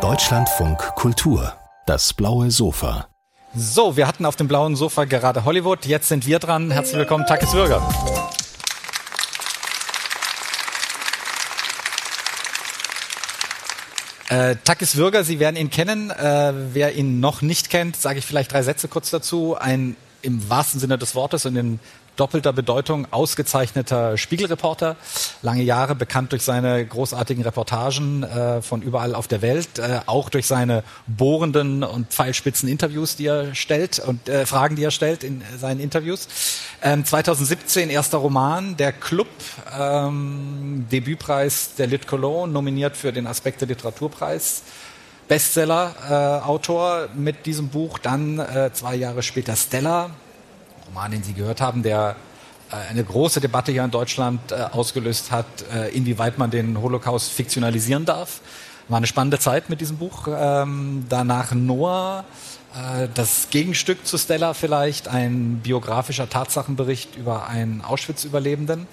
Deutschlandfunk Kultur. Das blaue Sofa. So, wir hatten auf dem blauen Sofa gerade Hollywood. Jetzt sind wir dran. Herzlich willkommen, Takis Würger. Äh, Takis Würger, Sie werden ihn kennen. Äh, wer ihn noch nicht kennt, sage ich vielleicht drei Sätze kurz dazu. Ein im wahrsten Sinne des Wortes und in doppelter Bedeutung ausgezeichneter Spiegelreporter, lange Jahre bekannt durch seine großartigen Reportagen äh, von überall auf der Welt, äh, auch durch seine bohrenden und pfeilspitzen Interviews, die er stellt und äh, Fragen, die er stellt in seinen Interviews. Ähm, 2017 erster Roman, der Club, ähm, Debütpreis der Lit Cologne, nominiert für den Aspekte Literaturpreis. Bestseller-Autor äh, mit diesem Buch. Dann äh, zwei Jahre später Stella, Roman, den Sie gehört haben, der äh, eine große Debatte hier in Deutschland äh, ausgelöst hat, äh, inwieweit man den Holocaust fiktionalisieren darf. War eine spannende Zeit mit diesem Buch. Ähm, danach Noah, das Gegenstück zu Stella vielleicht, ein biografischer Tatsachenbericht über einen Auschwitz-Überlebenden.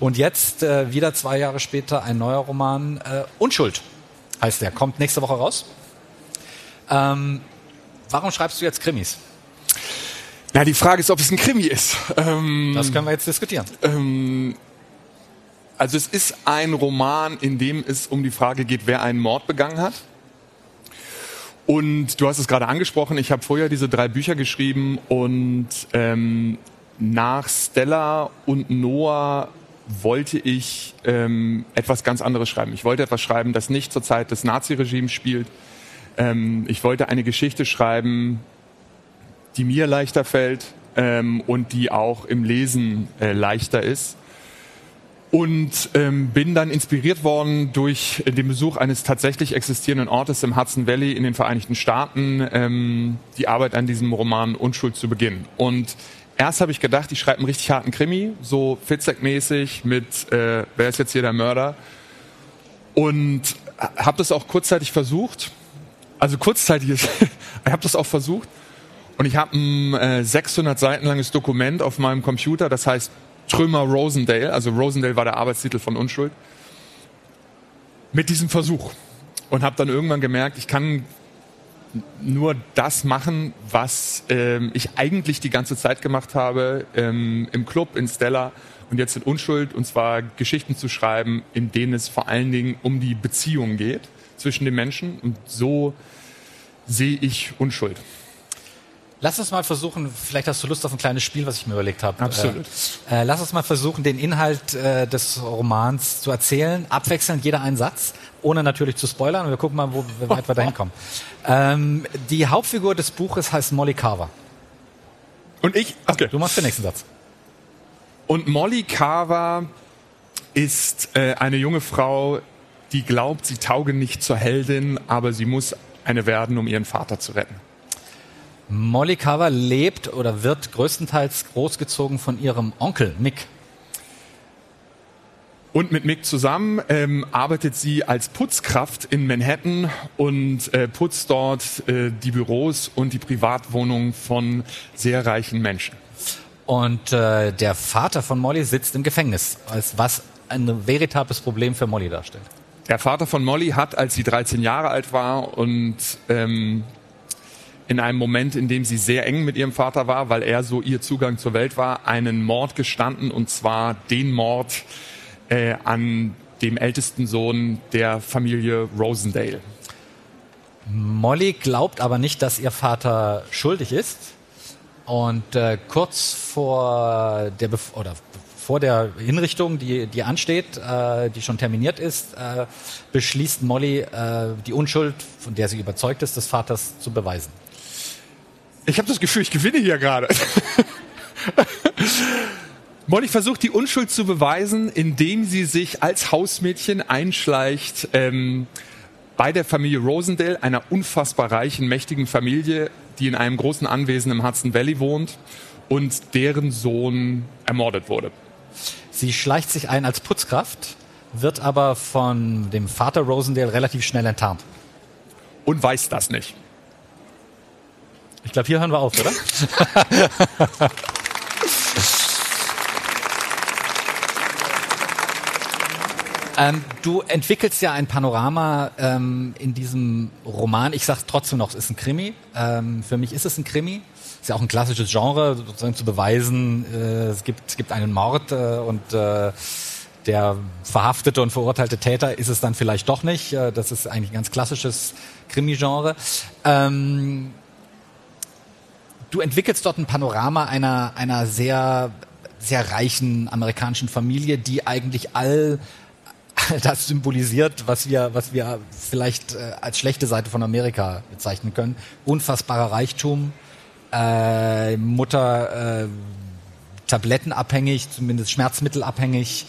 Und jetzt, wieder zwei Jahre später, ein neuer Roman, Unschuld heißt der, kommt nächste Woche raus. Ähm, warum schreibst du jetzt Krimis? Na, die Frage ist, ob es ein Krimi ist. Ähm, das können wir jetzt diskutieren. Ähm, also es ist ein Roman, in dem es um die Frage geht, wer einen Mord begangen hat. Und du hast es gerade angesprochen, ich habe vorher diese drei Bücher geschrieben und ähm, nach Stella und Noah wollte ich ähm, etwas ganz anderes schreiben. Ich wollte etwas schreiben, das nicht zur Zeit des Naziregimes spielt. Ähm, ich wollte eine Geschichte schreiben, die mir leichter fällt ähm, und die auch im Lesen äh, leichter ist. Und ähm, bin dann inspiriert worden durch den Besuch eines tatsächlich existierenden Ortes im Hudson Valley in den Vereinigten Staaten, ähm, die Arbeit an diesem Roman Unschuld zu beginnen. Und erst habe ich gedacht, ich schreibe einen richtig harten Krimi, so Fitzek-mäßig mit, äh, wer ist jetzt hier der Mörder? Und habe das auch kurzzeitig versucht. Also kurzzeitig, ich habe das auch versucht. Und ich habe ein äh, 600 Seiten langes Dokument auf meinem Computer, das heißt Trümmer Rosendale, also Rosendale war der Arbeitstitel von Unschuld, mit diesem Versuch. Und habe dann irgendwann gemerkt, ich kann nur das machen, was ähm, ich eigentlich die ganze Zeit gemacht habe ähm, im Club, in Stella und jetzt in Unschuld, und zwar Geschichten zu schreiben, in denen es vor allen Dingen um die Beziehung geht zwischen den Menschen. Und so sehe ich Unschuld. Lass uns mal versuchen, vielleicht hast du Lust auf ein kleines Spiel, was ich mir überlegt habe. Absolut. Äh, äh, lass uns mal versuchen, den Inhalt äh, des Romans zu erzählen, abwechselnd jeder einen Satz, ohne natürlich zu spoilern. Und wir gucken mal, wo, wie weit wir da hinkommen. Ähm, die Hauptfigur des Buches heißt Molly Carver. Und ich? Okay. Du machst den nächsten Satz. Und Molly Carver ist äh, eine junge Frau, die glaubt, sie tauge nicht zur Heldin, aber sie muss eine werden, um ihren Vater zu retten. Molly Carver lebt oder wird größtenteils großgezogen von ihrem Onkel Mick. Und mit Mick zusammen ähm, arbeitet sie als Putzkraft in Manhattan und äh, putzt dort äh, die Büros und die Privatwohnungen von sehr reichen Menschen. Und äh, der Vater von Molly sitzt im Gefängnis, als was ein veritables Problem für Molly darstellt. Der Vater von Molly hat, als sie 13 Jahre alt war und ähm, in einem Moment, in dem sie sehr eng mit ihrem Vater war, weil er so ihr Zugang zur Welt war, einen Mord gestanden, und zwar den Mord äh, an dem ältesten Sohn der Familie Rosendale. Molly glaubt aber nicht, dass ihr Vater schuldig ist. Und äh, kurz vor der Bef oder vor der Hinrichtung, die, die ansteht, äh, die schon terminiert ist, äh, beschließt Molly, äh, die Unschuld, von der sie überzeugt ist, des Vaters zu beweisen. Ich habe das Gefühl, ich gewinne hier gerade. Molly versucht die Unschuld zu beweisen, indem sie sich als Hausmädchen einschleicht ähm, bei der Familie Rosendale, einer unfassbar reichen, mächtigen Familie, die in einem großen Anwesen im Hudson Valley wohnt und deren Sohn ermordet wurde. Sie schleicht sich ein als Putzkraft, wird aber von dem Vater Rosendale relativ schnell enttarnt. Und weiß das nicht. Ich glaube, hier hören wir auf, oder? Ähm, du entwickelst ja ein Panorama ähm, in diesem Roman. Ich sage trotzdem noch, es ist ein Krimi. Ähm, für mich ist es ein Krimi. Ist ja auch ein klassisches Genre, sozusagen zu beweisen, äh, es, gibt, es gibt einen Mord äh, und äh, der verhaftete und verurteilte Täter ist es dann vielleicht doch nicht. Äh, das ist eigentlich ein ganz klassisches Krimi-Genre. Ähm, du entwickelst dort ein Panorama einer, einer sehr, sehr reichen amerikanischen Familie, die eigentlich all das symbolisiert, was wir, was wir vielleicht äh, als schlechte Seite von Amerika bezeichnen können. Unfassbarer Reichtum, äh, Mutter äh, tablettenabhängig, zumindest schmerzmittelabhängig,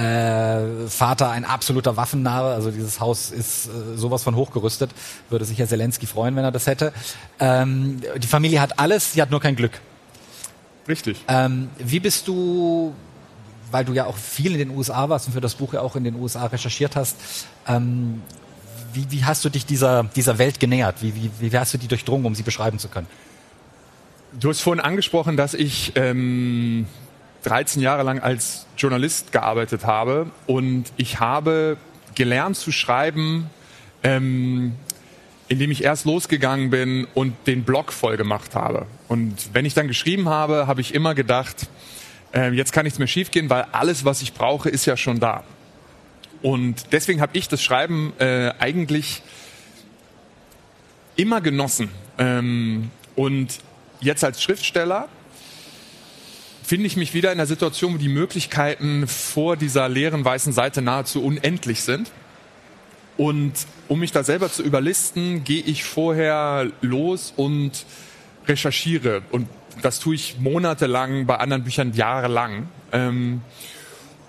äh, Vater ein absoluter Waffennarre, also dieses Haus ist äh, sowas von hochgerüstet, würde sich Herr Zelensky freuen, wenn er das hätte. Ähm, die Familie hat alles, sie hat nur kein Glück. Richtig. Ähm, wie bist du weil du ja auch viel in den USA warst und für das Buch ja auch in den USA recherchiert hast, ähm, wie, wie, hast du dich dieser, dieser Welt genähert? Wie, wie, wie hast du die durchdrungen, um sie beschreiben zu können? Du hast vorhin angesprochen, dass ich ähm, 13 Jahre lang als Journalist gearbeitet habe und ich habe gelernt zu schreiben, ähm, indem ich erst losgegangen bin und den Blog voll gemacht habe. Und wenn ich dann geschrieben habe, habe ich immer gedacht, äh, jetzt kann nichts mehr schiefgehen, weil alles, was ich brauche, ist ja schon da. Und deswegen habe ich das Schreiben äh, eigentlich immer genossen. Ähm, und jetzt als Schriftsteller finde ich mich wieder in der Situation, wo die Möglichkeiten vor dieser leeren weißen Seite nahezu unendlich sind. Und um mich da selber zu überlisten, gehe ich vorher los und recherchiere und das tue ich monatelang, bei anderen Büchern jahrelang. Ähm,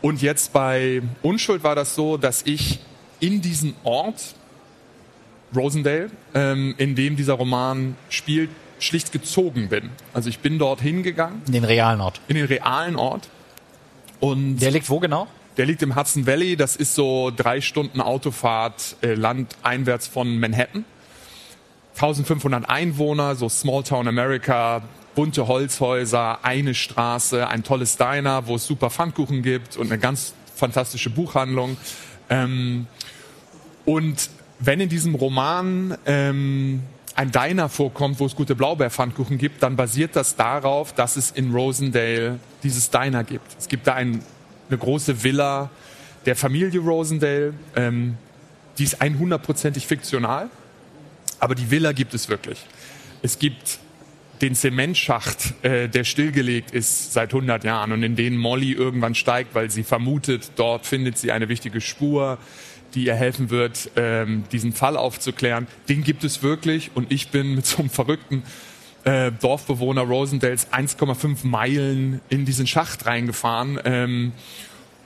und jetzt bei Unschuld war das so, dass ich in diesen Ort, Rosendale, ähm, in dem dieser Roman spielt, schlicht gezogen bin. Also ich bin dort hingegangen. In den realen Ort. In den realen Ort. Und der liegt wo genau? Der liegt im Hudson Valley. Das ist so drei Stunden Autofahrt äh, landeinwärts von Manhattan. 1500 Einwohner, so Small Town America, bunte Holzhäuser, eine Straße, ein tolles Diner, wo es super Pfannkuchen gibt und eine ganz fantastische Buchhandlung. Ähm, und wenn in diesem Roman ähm, ein Diner vorkommt, wo es gute Blaubeerpfannkuchen gibt, dann basiert das darauf, dass es in Rosendale dieses Diner gibt. Es gibt da ein, eine große Villa der Familie Rosendale, ähm, die ist 100%ig fiktional, aber die Villa gibt es wirklich. Es gibt den Zementschacht, äh, der stillgelegt ist seit 100 Jahren und in den Molly irgendwann steigt, weil sie vermutet, dort findet sie eine wichtige Spur, die ihr helfen wird, ähm, diesen Fall aufzuklären. Den gibt es wirklich und ich bin mit so einem verrückten äh, Dorfbewohner Rosendales 1,5 Meilen in diesen Schacht reingefahren. Ähm,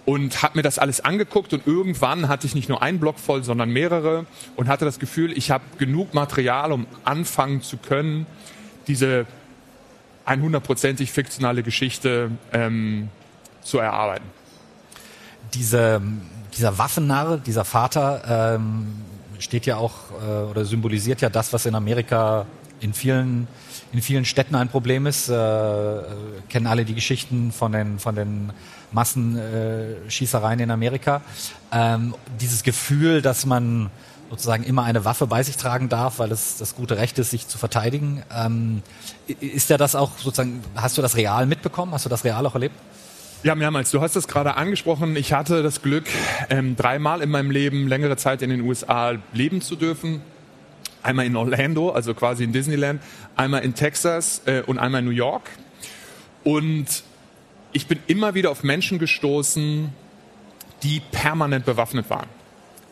und habe mir das alles angeguckt und irgendwann hatte ich nicht nur einen Block voll, sondern mehrere und hatte das Gefühl, ich habe genug Material, um anfangen zu können, diese 100%ig fiktionale Geschichte ähm, zu erarbeiten. Diese, dieser Waffennarr, dieser Vater, ähm, steht ja auch äh, oder symbolisiert ja das, was in Amerika in vielen in vielen Städten ein Problem ist. Äh, kennen alle die Geschichten von den von den Massenschießereien in Amerika. Ähm, dieses Gefühl, dass man sozusagen immer eine Waffe bei sich tragen darf, weil es das gute Recht ist, sich zu verteidigen. Ähm, ist ja das auch sozusagen, hast du das real mitbekommen? Hast du das real auch erlebt? Ja, mehrmals. Du hast es gerade angesprochen. Ich hatte das Glück, ähm, dreimal in meinem Leben längere Zeit in den USA leben zu dürfen. Einmal in Orlando, also quasi in Disneyland, einmal in Texas äh, und einmal in New York. Und ich bin immer wieder auf Menschen gestoßen, die permanent bewaffnet waren.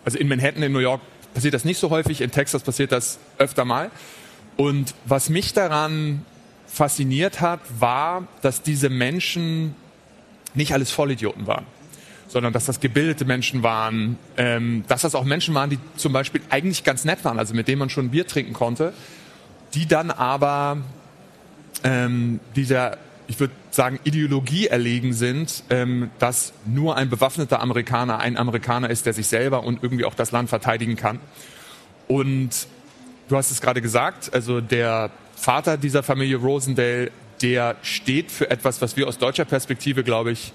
Also in Manhattan, in New York passiert das nicht so häufig, in Texas passiert das öfter mal. Und was mich daran fasziniert hat, war, dass diese Menschen nicht alles Vollidioten waren, sondern dass das gebildete Menschen waren, ähm, dass das auch Menschen waren, die zum Beispiel eigentlich ganz nett waren, also mit denen man schon Bier trinken konnte, die dann aber ähm, dieser, ich würde sagen, Ideologie erlegen sind, ähm, dass nur ein bewaffneter Amerikaner ein Amerikaner ist, der sich selber und irgendwie auch das Land verteidigen kann. Und du hast es gerade gesagt, also der Vater dieser Familie Rosendale, der steht für etwas, was wir aus deutscher Perspektive, glaube ich,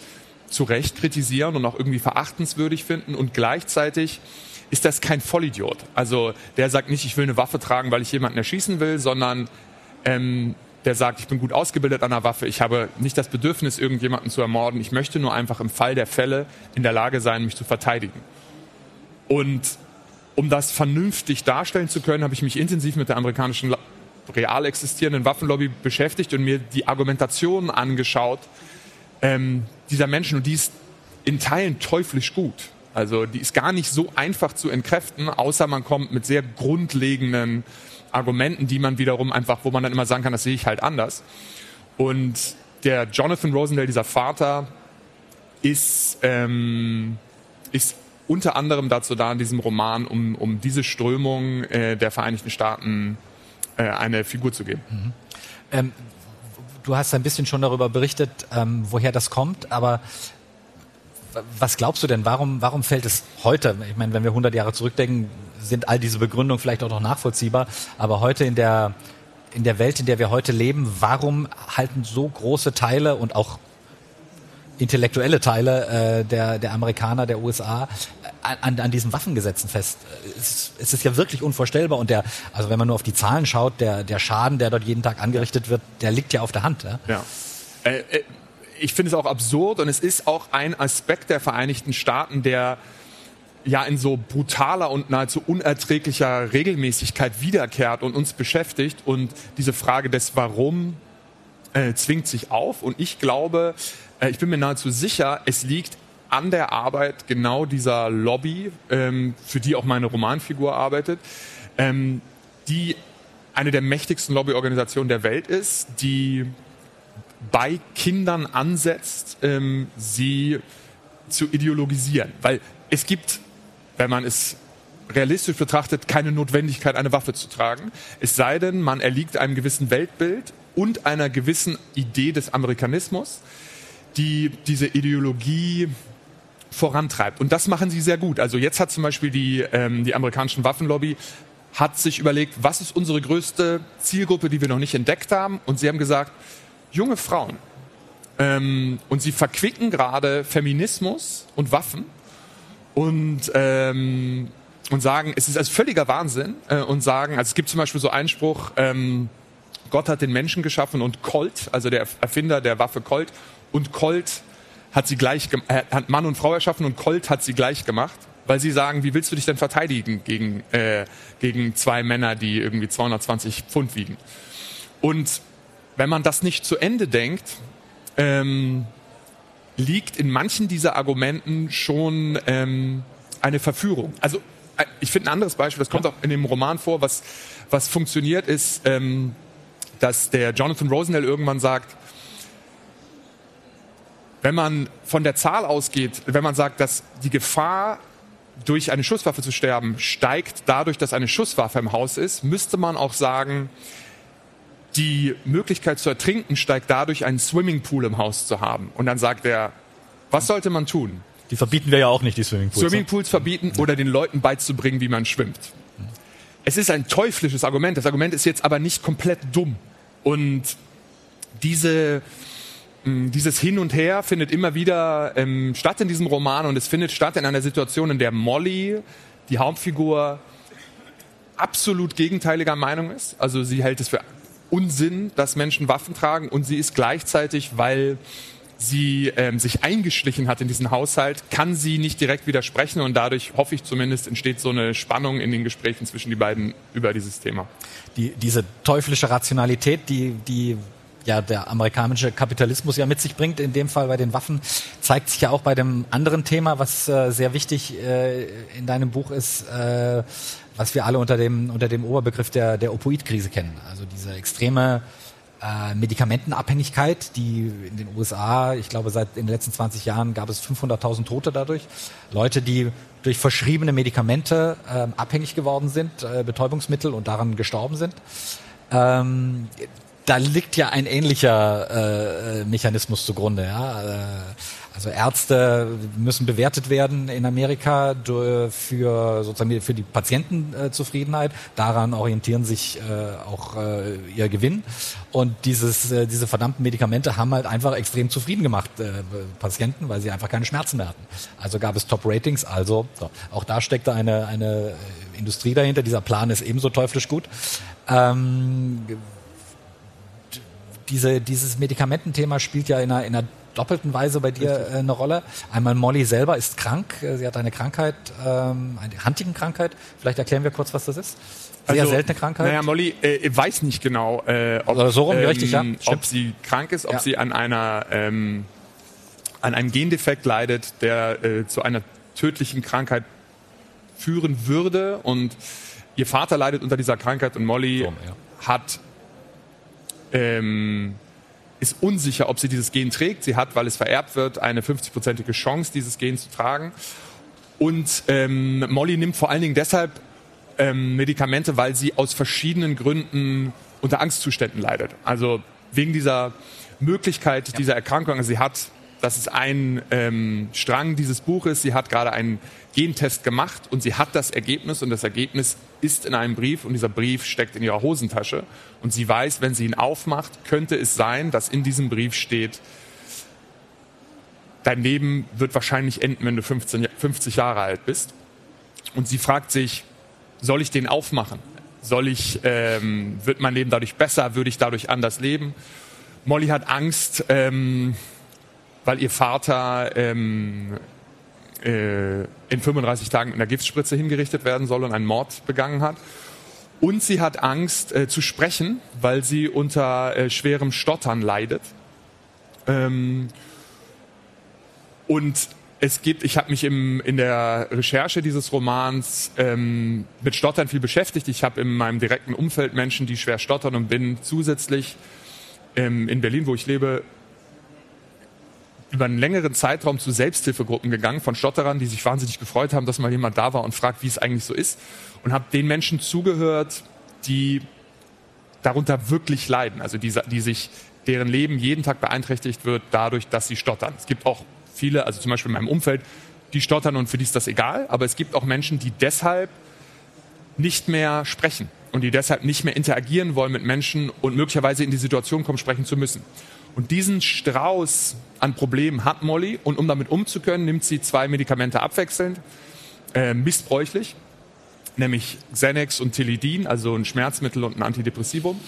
zu Recht kritisieren und auch irgendwie verachtenswürdig finden und gleichzeitig ist das kein Vollidiot. Also der sagt nicht, ich will eine Waffe tragen, weil ich jemanden erschießen will, sondern ähm, der sagt, ich bin gut ausgebildet an der Waffe, ich habe nicht das Bedürfnis, irgendjemanden zu ermorden, ich möchte nur einfach im Fall der Fälle in der Lage sein, mich zu verteidigen. Und um das vernünftig darstellen zu können, habe ich mich intensiv mit der amerikanischen real existierenden Waffenlobby beschäftigt und mir die Argumentation angeschaut ähm, dieser Menschen. Und die ist in Teilen teuflisch gut. Also die ist gar nicht so einfach zu entkräften, außer man kommt mit sehr grundlegenden Argumenten, die man wiederum einfach, wo man dann immer sagen kann, das sehe ich halt anders. Und der Jonathan Rosendale, dieser Vater, ist, ähm, ist unter anderem dazu da in diesem Roman, um, um diese Strömung äh, der Vereinigten Staaten äh, eine Figur zu geben. Mhm. Ähm, du hast ein bisschen schon darüber berichtet, ähm, woher das kommt, aber was glaubst du denn, warum, warum fällt es heute, ich meine, wenn wir 100 Jahre zurückdenken, sind all diese Begründungen vielleicht auch noch nachvollziehbar, aber heute in der, in der Welt, in der wir heute leben, warum halten so große Teile und auch intellektuelle Teile äh, der, der Amerikaner, der USA äh, an, an diesen Waffengesetzen fest. Es, es ist ja wirklich unvorstellbar und der, also wenn man nur auf die Zahlen schaut, der, der Schaden, der dort jeden Tag angerichtet wird, der liegt ja auf der Hand. Ja. ja. Äh, äh ich finde es auch absurd und es ist auch ein Aspekt der Vereinigten Staaten, der ja in so brutaler und nahezu unerträglicher Regelmäßigkeit wiederkehrt und uns beschäftigt. Und diese Frage des Warum äh, zwingt sich auf. Und ich glaube, ich bin mir nahezu sicher, es liegt an der Arbeit genau dieser Lobby, ähm, für die auch meine Romanfigur arbeitet, ähm, die eine der mächtigsten Lobbyorganisationen der Welt ist, die bei Kindern ansetzt, ähm, sie zu ideologisieren. Weil es gibt, wenn man es realistisch betrachtet, keine Notwendigkeit, eine Waffe zu tragen. Es sei denn, man erliegt einem gewissen Weltbild und einer gewissen Idee des Amerikanismus, die diese Ideologie vorantreibt. Und das machen sie sehr gut. Also jetzt hat zum Beispiel die, ähm, die amerikanischen Waffenlobby hat sich überlegt, was ist unsere größte Zielgruppe, die wir noch nicht entdeckt haben. Und sie haben gesagt, junge Frauen. Ähm, und sie verquicken gerade Feminismus und Waffen und, ähm, und sagen, es ist also völliger Wahnsinn äh, und sagen, also es gibt zum Beispiel so einen Spruch, ähm, Gott hat den Menschen geschaffen und Colt, also der Erfinder der Waffe Colt, und Colt hat sie gleich, äh, hat Mann und Frau erschaffen und Colt hat sie gleich gemacht, weil sie sagen, wie willst du dich denn verteidigen gegen, äh, gegen zwei Männer, die irgendwie 220 Pfund wiegen? Und wenn man das nicht zu Ende denkt, ähm, liegt in manchen dieser Argumenten schon ähm, eine Verführung. Also äh, ich finde ein anderes Beispiel, das kommt ja. auch in dem Roman vor, was, was funktioniert, ist, ähm, dass der Jonathan Rosendale irgendwann sagt, wenn man von der Zahl ausgeht, wenn man sagt, dass die Gefahr durch eine Schusswaffe zu sterben steigt dadurch, dass eine Schusswaffe im Haus ist, müsste man auch sagen, die Möglichkeit zu ertrinken steigt dadurch, einen Swimmingpool im Haus zu haben. Und dann sagt er, was sollte man tun? Die verbieten wir ja auch nicht, die Swimmingpools. Ne? Swimmingpools verbieten oder den Leuten beizubringen, wie man schwimmt. Es ist ein teuflisches Argument. Das Argument ist jetzt aber nicht komplett dumm. Und diese, dieses Hin und Her findet immer wieder ähm, statt in diesem Roman und es findet statt in einer Situation, in der Molly, die Hauptfigur, absolut gegenteiliger Meinung ist. Also sie hält es für Unsinn, dass Menschen Waffen tragen und sie ist gleichzeitig, weil sie ähm, sich eingeschlichen hat in diesen Haushalt, kann sie nicht direkt widersprechen und dadurch, hoffe ich zumindest, entsteht so eine Spannung in den Gesprächen zwischen die beiden über dieses Thema. Die, diese teuflische Rationalität, die, die ja der amerikanische Kapitalismus ja mit sich bringt, in dem Fall bei den Waffen, zeigt sich ja auch bei dem anderen Thema, was äh, sehr wichtig äh, in deinem Buch ist, äh, was wir alle unter dem, unter dem Oberbegriff der, der Opioidkrise kennen. Also diese extreme äh, Medikamentenabhängigkeit, die in den USA, ich glaube, seit in den letzten 20 Jahren gab es 500.000 Tote dadurch. Leute, die durch verschriebene Medikamente äh, abhängig geworden sind, äh, Betäubungsmittel und daran gestorben sind. Ähm, da liegt ja ein ähnlicher äh, Mechanismus zugrunde. Ja? Äh, Also Ärzte müssen bewertet werden in Amerika für sozusagen für die Patientenzufriedenheit. Daran orientieren sich äh, auch äh, ihr Gewinn. Und dieses, äh, diese verdammten Medikamente haben halt einfach extrem zufrieden gemacht Patienten, weil sie einfach keine Schmerzen mehr hatten. Also gab es Top-Ratings. Also so. auch da steckte eine, eine Industrie dahinter. Dieser Plan ist ebenso teuflisch gut. Ähm, diese, dieses Medikamententhema spielt ja in einer, in einer doppelten Weise bei dir äh, eine Rolle. Einmal Molly selber ist krank, äh, sie hat eine Krankheit, ähm, eine Huntington-Krankheit. Vielleicht erklären wir kurz, was das ist. Sehr also, seltene Krankheit. Naja, Molly äh, weiß nicht genau, äh, ob, so rum, ähm, richtig, ja. ob sie krank ist, ob ja. sie an einer ähm, an einem Gendefekt leidet, der äh, zu einer tödlichen Krankheit führen würde. Und ihr Vater leidet unter dieser Krankheit und Molly so, ja. hat ähm, ist unsicher, ob sie dieses Gen trägt. Sie hat, weil es vererbt wird, eine 50-prozentige Chance, dieses Gen zu tragen. Und ähm, Molly nimmt vor allen Dingen deshalb ähm, Medikamente, weil sie aus verschiedenen Gründen unter Angstzuständen leidet. Also wegen dieser Möglichkeit ja. dieser Erkrankung. Also sie hat, das ist ein ähm, Strang dieses Buches, sie hat gerade einen Gentest gemacht und sie hat das Ergebnis und das Ergebnis ist in einem Brief und dieser Brief steckt in ihrer Hosentasche und sie weiß, wenn sie ihn aufmacht, könnte es sein, dass in diesem Brief steht, dein Leben wird wahrscheinlich enden, wenn du 15, 50 Jahre alt bist. Und sie fragt sich, soll ich den aufmachen? Soll ich, ähm, wird mein Leben dadurch besser? Würde ich dadurch anders leben? Molly hat Angst, ähm, weil ihr Vater ähm, äh, in 35 Tagen mit einer Giftspritze hingerichtet werden soll und einen Mord begangen hat. Und sie hat Angst äh, zu sprechen, weil sie unter äh, schwerem Stottern leidet. Ähm, und es gibt, ich habe mich im, in der Recherche dieses Romans ähm, mit Stottern viel beschäftigt. Ich habe in meinem direkten Umfeld Menschen, die schwer stottern und bin zusätzlich ähm, in Berlin, wo ich lebe, über einen längeren Zeitraum zu Selbsthilfegruppen gegangen von Stotterern, die sich wahnsinnig gefreut haben, dass mal jemand da war und fragt, wie es eigentlich so ist. Und habe den Menschen zugehört, die darunter wirklich leiden, also die, die sich, deren Leben jeden Tag beeinträchtigt wird dadurch, dass sie stottern. Es gibt auch viele, also zum Beispiel in meinem Umfeld, die stottern und für die ist das egal, aber es gibt auch Menschen, die deshalb nicht mehr sprechen und die deshalb nicht mehr interagieren wollen mit Menschen und möglicherweise in die Situation kommen, sprechen zu müssen. Und diesen Strauß an Problemen hat Molly und um damit umzukönnen, nimmt sie zwei Medikamente abwechselnd, äh, missbräuchlich, nämlich Xanax und Tilidin, also ein Schmerzmittel und ein Antidepressivum.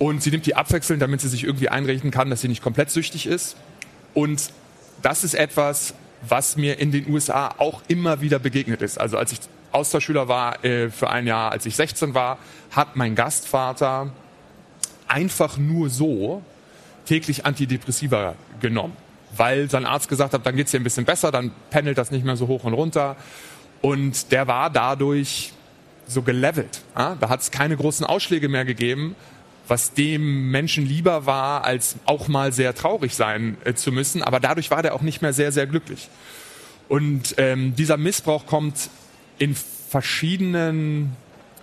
Und sie nimmt die abwechselnd, damit sie sich irgendwie einrichten kann, dass sie nicht komplett süchtig ist. Und das ist etwas, was mir in den USA auch immer wieder begegnet ist. Also als ich Austauschschüler war äh, für ein Jahr, als ich 16 war, hat mein Gastvater einfach nur so täglich Antidepressiva genommen, weil sein Arzt gesagt hat, dann geht es dir ein bisschen besser, dann pendelt das nicht mehr so hoch und runter. Und der war dadurch so gelevelt. Ja? Da hat es keine großen Ausschläge mehr gegeben, was dem Menschen lieber war, als auch mal sehr traurig sein äh, zu müssen. Aber dadurch war der auch nicht mehr sehr, sehr glücklich. Und ähm, dieser Missbrauch kommt in verschiedenen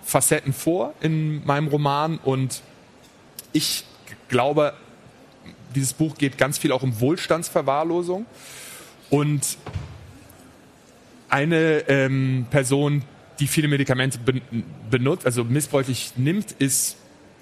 Facetten vor in meinem Roman und ich glaube, dieses Buch geht ganz viel auch um Wohlstandsverwahrlosung. Und eine ähm, Person, die viele Medikamente ben benutzt, also missbräuchlich nimmt, ist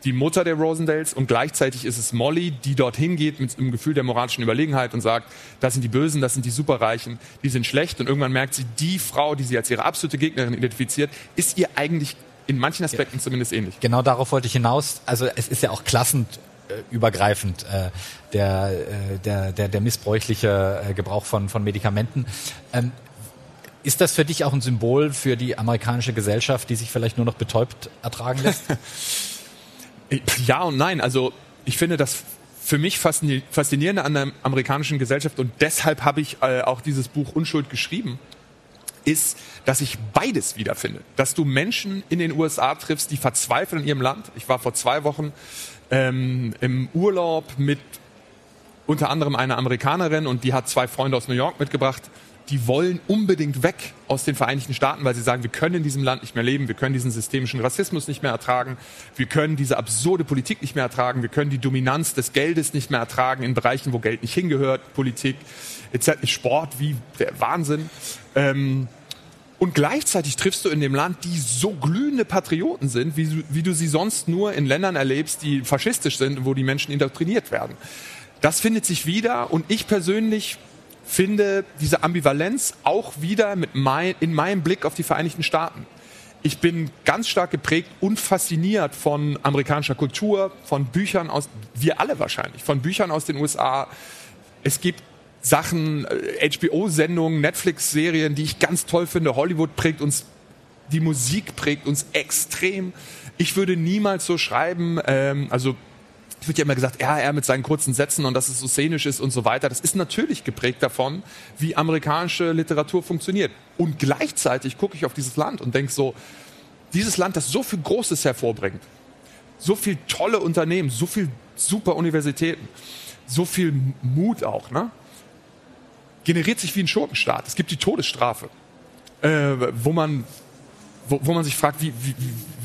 die Mutter der Rosendales und gleichzeitig ist es Molly, die dorthin geht mit einem Gefühl der moralischen Überlegenheit und sagt, das sind die Bösen, das sind die Superreichen, die sind schlecht und irgendwann merkt sie, die Frau, die sie als ihre absolute Gegnerin identifiziert, ist ihr eigentlich in manchen Aspekten ja. zumindest ähnlich. Genau darauf wollte ich hinaus. Also es ist ja auch klassend übergreifend äh, der, äh, der, der, der missbräuchliche äh, Gebrauch von, von Medikamenten. Ähm, ist das für dich auch ein Symbol für die amerikanische Gesellschaft, die sich vielleicht nur noch betäubt ertragen lässt? ja und nein. Also ich finde das für mich faszinierende an der amerikanischen Gesellschaft und deshalb habe ich äh, auch dieses Buch Unschuld geschrieben, ist, dass ich beides wiederfinde. Dass du Menschen in den USA triffst, die verzweifeln in ihrem Land. Ich war vor zwei Wochen ähm, im Urlaub mit unter anderem einer Amerikanerin und die hat zwei Freunde aus New York mitgebracht die wollen unbedingt weg aus den Vereinigten Staaten, weil sie sagen, wir können in diesem Land nicht mehr leben, wir können diesen systemischen Rassismus nicht mehr ertragen, wir können diese absurde Politik nicht mehr ertragen, wir können die Dominanz des Geldes nicht mehr ertragen in Bereichen, wo Geld nicht hingehört, Politik, etc., Sport, wie der Wahnsinn. Ähm, und gleichzeitig triffst du in dem Land, die so glühende Patrioten sind, wie, wie du sie sonst nur in Ländern erlebst, die faschistisch sind, wo die Menschen indoktriniert werden. Das findet sich wieder und ich persönlich finde diese Ambivalenz auch wieder mit mein, in meinem Blick auf die Vereinigten Staaten. Ich bin ganz stark geprägt und fasziniert von amerikanischer Kultur, von Büchern aus, wir alle wahrscheinlich, von Büchern aus den USA. Es gibt Sachen, HBO-Sendungen, äh, Netflix-Serien, die ich ganz toll finde. Hollywood prägt uns, die Musik prägt uns extrem. Ich würde niemals so schreiben, ähm, also es wird ja immer gesagt, ja, er mit seinen kurzen Sätzen und dass es so szenisch ist und so weiter. Das ist natürlich geprägt davon, wie amerikanische Literatur funktioniert. Und gleichzeitig gucke ich auf dieses Land und denke so, dieses Land, das so viel Großes hervorbringt, so viel tolle Unternehmen, so viel super Universitäten, so viel Mut auch, ne? Generiert sich wie ein Schurkenstaat. Es gibt die Todesstrafe, äh, wo man wo, wo man sich fragt, wie, wie,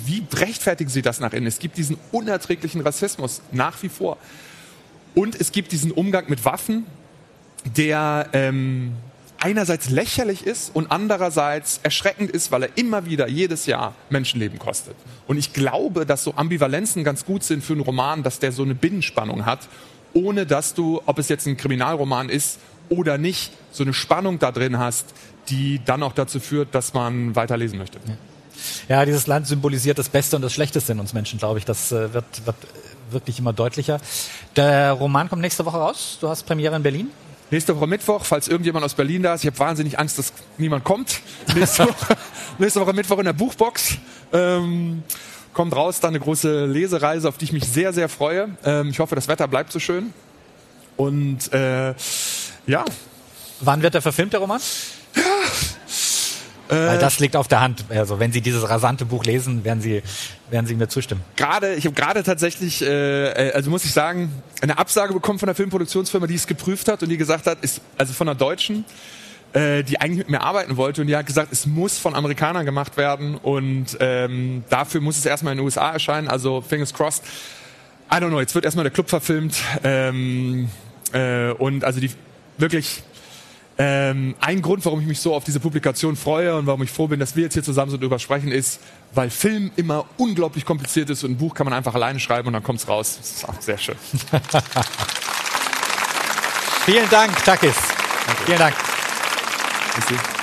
wie rechtfertigen sie das nach innen? Es gibt diesen unerträglichen Rassismus nach wie vor. Und es gibt diesen Umgang mit Waffen, der ähm, einerseits lächerlich ist und andererseits erschreckend ist, weil er immer wieder jedes Jahr Menschenleben kostet. Und ich glaube, dass so Ambivalenzen ganz gut sind für einen Roman, dass der so eine Binnenspannung hat, ohne dass du, ob es jetzt ein Kriminalroman ist oder nicht, so eine Spannung da drin hast, die dann auch dazu führt, dass man weiterlesen möchte. Ja. ja, dieses Land symbolisiert das Beste und das Schlechteste in uns Menschen, glaube ich. Das äh, wird, wird wirklich immer deutlicher. Der Roman kommt nächste Woche raus. Du hast Premiere in Berlin. Nächste Woche Mittwoch, falls irgendjemand aus Berlin da ist. Ich habe wahnsinnig Angst, dass niemand kommt. Nächste Woche, nächste Woche Mittwoch in der Buchbox. Ähm, kommt raus, da eine große Lesereise, auf die ich mich sehr, sehr freue. Ähm, ich hoffe, das Wetter bleibt so schön. Und äh, ja. Wann wird der verfilmt, der Roman? Ja. Weil das liegt auf der Hand. Also wenn Sie dieses rasante Buch lesen, werden Sie, werden Sie mir zustimmen. Gerade, ich habe gerade tatsächlich, äh, äh, also muss ich sagen, eine Absage bekommen von der Filmproduktionsfirma, die es geprüft hat und die gesagt hat, ist also von einer Deutschen, äh, die eigentlich mit mir arbeiten wollte und die hat gesagt, es muss von Amerikanern gemacht werden und ähm, dafür muss es erstmal in den USA erscheinen. Also fingers crossed. I don't know. Jetzt wird erstmal der Club verfilmt ähm, äh, und also die wirklich ähm, ein Grund, warum ich mich so auf diese Publikation freue und warum ich froh bin, dass wir jetzt hier zusammen so drüber sprechen, ist, weil Film immer unglaublich kompliziert ist und ein Buch kann man einfach alleine schreiben und dann kommt es raus. Das ist auch sehr schön. Vielen Dank, Takis. Vielen Dank. Merci.